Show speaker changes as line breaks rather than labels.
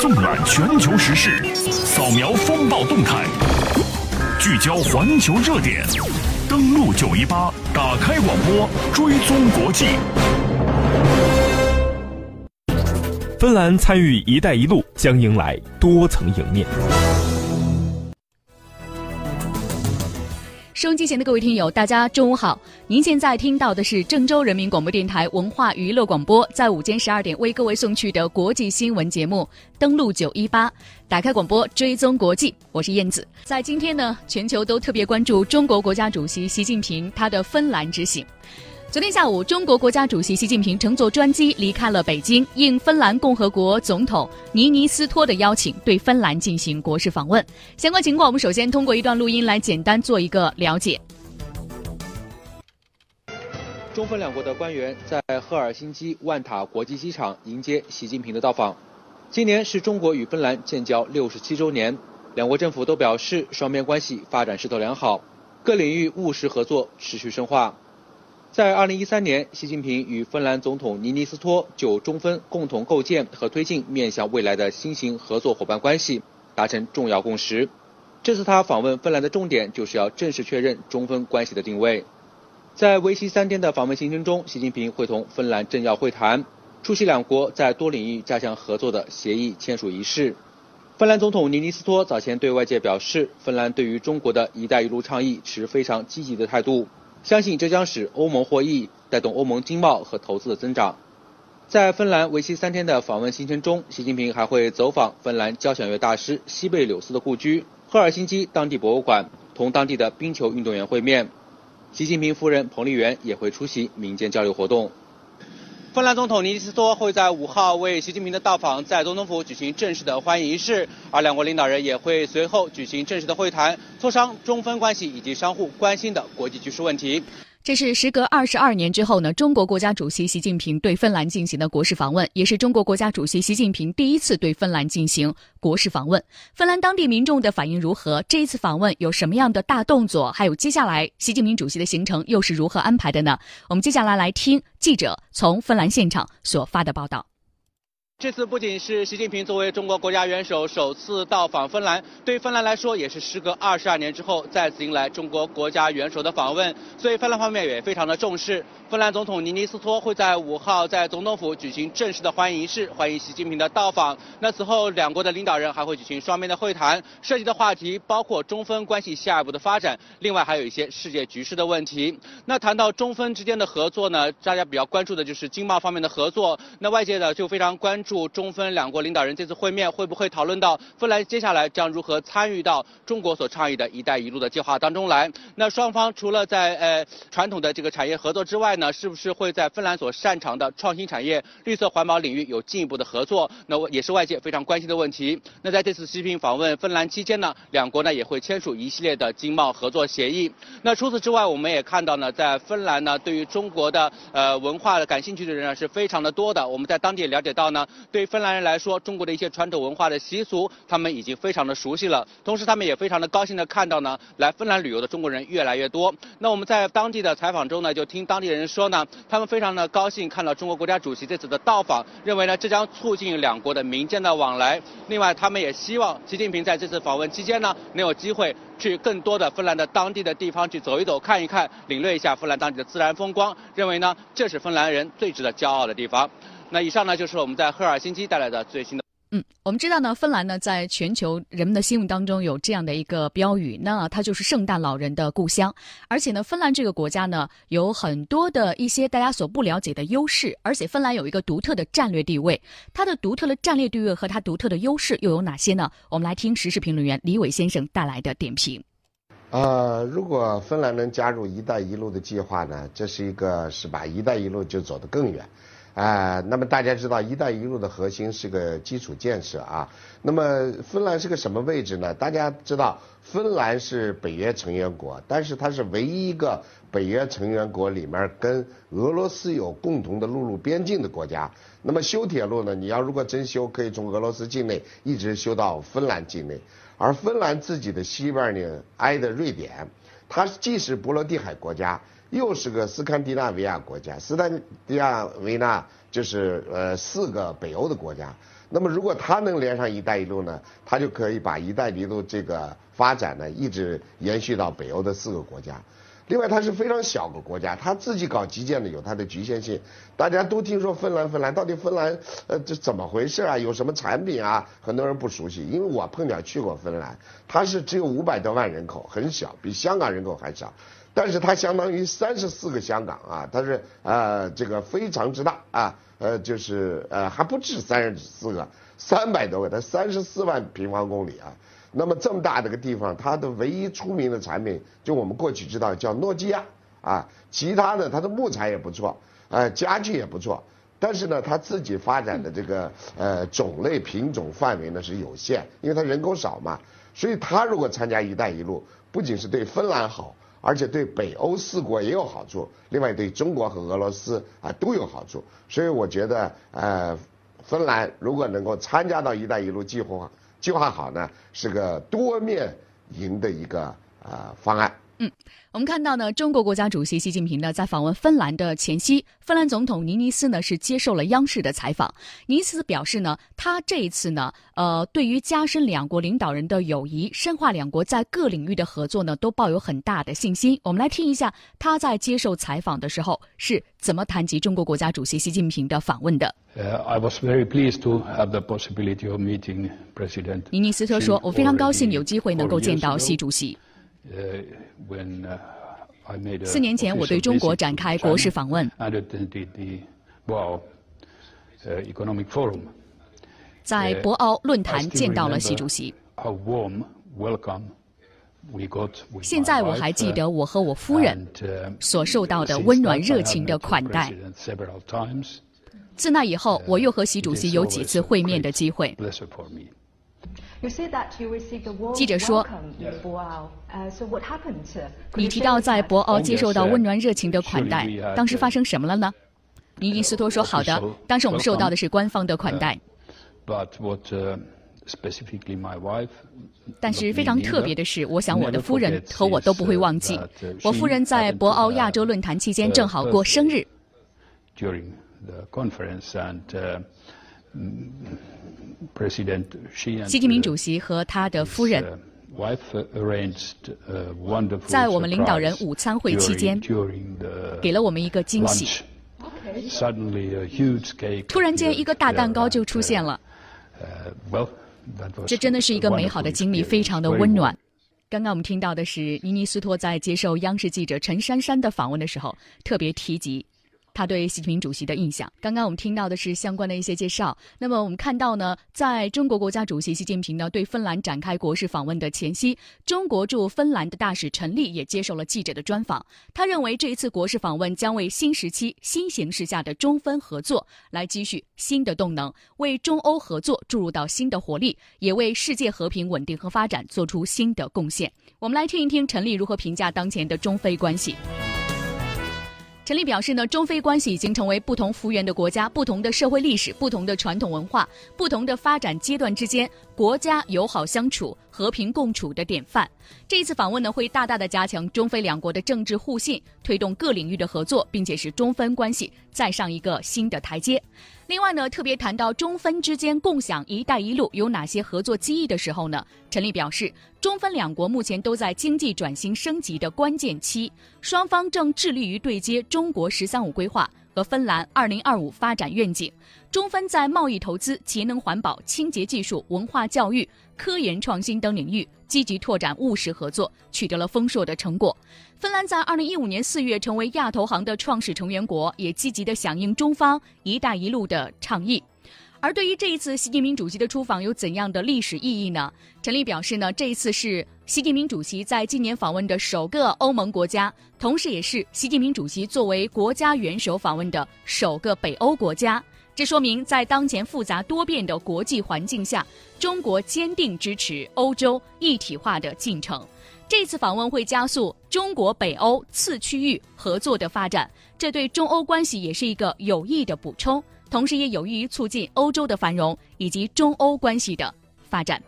纵览全球时事，扫描风暴动态，聚焦环球热点，登录九一八，打开广播，追踪国际。
芬兰参与“一带一路”将迎来多层迎面。
收音机前的各位听友，大家中午好！您现在听到的是郑州人民广播电台文化娱乐广播，在午间十二点为各位送去的国际新闻节目。登录九一八，打开广播，追踪国际。我是燕子。在今天呢，全球都特别关注中国国家主席习近平他的芬兰之行。昨天下午，中国国家主席习近平乘坐专机离开了北京，应芬兰共和国总统尼尼斯托的邀请，对芬兰进行国事访问。相关情况，我们首先通过一段录音来简单做一个了解。
中芬两国的官员在赫尔辛基万塔国际机场迎接习近平的到访。今年是中国与芬兰建交六十七周年，两国政府都表示双边关系发展势头良好，各领域务实合作持续深化。在2013年，习近平与芬兰总统尼尼斯托就中芬共同构建和推进面向未来的新型合作伙伴关系达成重要共识。这次他访问芬兰的重点就是要正式确认中芬关系的定位。在为期三天的访问行程中，习近平会同芬兰政要会谈，出席两国在多领域加强合作的协议签署仪式。芬兰总统尼尼斯托早前对外界表示，芬兰对于中国的一带一路倡议持非常积极的态度。相信这将使欧盟获益，带动欧盟经贸和投资的增长。在芬兰为期三天的访问行程中，习近平还会走访芬兰交响乐大师西贝柳斯的故居赫尔辛基当地博物馆，同当地的冰球运动员会面。习近平夫人彭丽媛也会出席民间交流活动。芬兰总统尼尼斯托会在五号为习近平的到访在总统府举行正式的欢迎仪式，而两国领导人也会随后举行正式的会谈，磋商中芬关系以及相互关心的国际局势问题。
这是时隔二十二年之后呢，中国国家主席习近平对芬兰进行的国事访问，也是中国国家主席习近平第一次对芬兰进行国事访问。芬兰当地民众的反应如何？这一次访问有什么样的大动作？还有接下来习近平主席的行程又是如何安排的呢？我们接下来来听记者从芬兰现场所发的报道。
这次不仅是习近平作为中国国家元首首次到访芬兰，对芬兰来说也是时隔二十二年之后再次迎来中国国家元首的访问，所以芬兰方面也非常的重视。芬兰总统尼尼斯托会在五号在总统府举行正式的欢迎仪式，欢迎习近平的到访。那此后两国的领导人还会举行双边的会谈，涉及的话题包括中芬关系下一步的发展，另外还有一些世界局势的问题。那谈到中芬之间的合作呢，大家比较关注的就是经贸方面的合作。那外界呢就非常关注。祝中芬两国领导人这次会面会不会讨论到芬兰接下来将如何参与到中国所倡议的一带一路的计划当中来？那双方除了在呃传统的这个产业合作之外呢，是不是会在芬兰所擅长的创新产业、绿色环保领域有进一步的合作？那也是外界非常关心的问题。那在这次习近平访问芬兰期间呢，两国呢也会签署一系列的经贸合作协议。那除此之外，我们也看到呢，在芬兰呢，对于中国的呃文化的感兴趣的人呢是非常的多的。我们在当地了解到呢。对芬兰人来说，中国的一些传统文化的习俗，他们已经非常的熟悉了。同时，他们也非常的高兴的看到呢，来芬兰旅游的中国人越来越多。那我们在当地的采访中呢，就听当地人说呢，他们非常的高兴看到中国国家主席这次的到访，认为呢，这将促进两国的民间的往来。另外，他们也希望习近平在这次访问期间呢，能有机会去更多的芬兰的当地的地方去走一走、看一看，领略一下芬兰当地的自然风光。认为呢，这是芬兰人最值得骄傲的地方。那以上呢，就是我们在赫尔辛基带来的最新的。
嗯，我们知道呢，芬兰呢，在全球人们的心目当中有这样的一个标语，那它就是圣诞老人的故乡。而且呢，芬兰这个国家呢，有很多的一些大家所不了解的优势，而且芬兰有一个独特的战略地位。它的独特的战略地位和它独特的优势又有哪些呢？我们来听时事评论员李伟先生带来的点评。
呃，如果芬兰能加入“一带一路”的计划呢，这是一个是把“一带一路”就走得更远。啊，那么大家知道“一带一路”的核心是个基础建设啊。那么芬兰是个什么位置呢？大家知道，芬兰是北约成员国，但是它是唯一一个北约成员国里面跟俄罗斯有共同的陆路边境的国家。那么修铁路呢？你要如果真修，可以从俄罗斯境内一直修到芬兰境内。而芬兰自己的西边呢，挨着瑞典，它既是波罗的海国家。又是个斯堪的纳维亚国家，斯堪的纳维亚就是呃四个北欧的国家。那么如果它能连上“一带一路”呢，它就可以把“一带一路”这个发展呢一直延续到北欧的四个国家。另外，它是非常小个国家，它自己搞基建的有它的局限性。大家都听说芬兰，芬兰到底芬兰呃这怎么回事啊？有什么产品啊？很多人不熟悉，因为我碰巧去过芬兰，它是只有五百多万人口，很小，比香港人口还少。但是它相当于三十四个香港啊，它是呃这个非常之大啊，呃就是呃还不止三十四个，三百多个，它三十四万平方公里啊。那么这么大的个地方，它的唯一出名的产品，就我们过去知道叫诺基亚啊，其他的它的木材也不错，呃家具也不错，但是呢，它自己发展的这个呃种类品种范围呢是有限，因为它人口少嘛，所以它如果参加“一带一路”，不仅是对芬兰好。而且对北欧四国也有好处，另外对中国和俄罗斯啊都有好处，所以我觉得呃，芬兰如果能够参加到“一带一路”计划计划好呢，是个多面赢的一个呃方案。
嗯，我们看到呢，中国国家主席习近平呢在访问芬兰的前夕，芬兰总统尼尼斯呢是接受了央视的采访。尼尼斯表示呢，他这一次呢，呃，对于加深两国领导人的友谊，深化两国在各领域的合作呢，都抱有很大的信心。我们来听一下他在接受采访的时候是怎么谈及中国国家主席习近平的访问的。
呃，I was very pleased to have the possibility of meeting President。
尼尼斯特说：“我非常高兴有机会能够见到习主席。”四年前，我对中国展开国事访问，在博鳌论坛见到了习主席。现在我还记得我和我夫人所受到的温暖热情的款待。自那以后，我又和习主席有几次会面的机会。记者说：“你提到在博鳌接受到温暖热情的款待，当时发生什么了呢？”尼尼斯托说：“好的，当时我们受到的是官方的款待。但是非常特别的是，我想我的夫人和我都不会忘记，我夫人在博鳌亚洲论坛期间正好过生日。”习近平主席和他的夫人在我们领导人午餐会期间给了我们一个惊喜。突然间，一个大蛋糕就出现了。这真的是一个美好的经历，非常的温暖。刚刚我们听到的是尼尼斯托在接受央视记者陈珊珊的访问的时候特别提及。他对习近平主席的印象。刚刚我们听到的是相关的一些介绍。那么我们看到呢，在中国国家主席习近平呢对芬兰展开国事访问的前夕，中国驻芬兰的大使陈立也接受了记者的专访。他认为这一次国事访问将为新时期新形势下的中芬合作来积蓄新的动能，为中欧合作注入到新的活力，也为世界和平稳定和发展做出新的贡献。我们来听一听陈立如何评价当前的中非关系。陈立表示呢，中非关系已经成为不同幅员的国家、不同的社会历史、不同的传统文化、不同的发展阶段之间国家友好相处、和平共处的典范。这一次访问呢，会大大的加强中非两国的政治互信，推动各领域的合作，并且使中芬关系再上一个新的台阶。另外呢，特别谈到中芬之间共享“一带一路”有哪些合作机遇的时候呢，陈立表示，中芬两国目前都在经济转型升级的关键期，双方正致力于对接中国“十三五”规划和芬兰“二零二五”发展愿景。中芬在贸易投资、节能环保、清洁技术、文化教育、科研创新等领域积极拓展务实合作，取得了丰硕的成果。芬兰在二零一五年四月成为亚投行的创始成员国，也积极的响应中方“一带一路”的倡议。而对于这一次习近平主席的出访有怎样的历史意义呢？陈立表示呢，这一次是习近平主席在今年访问的首个欧盟国家，同时也是习近平主席作为国家元首访问的首个北欧国家。这说明，在当前复杂多变的国际环境下，中国坚定支持欧洲一体化的进程。这次访问会加速中国北欧次区域合作的发展，这对中欧关系也是一个有益的补充，同时也有益于促进欧洲的繁荣以及中欧关系的发展。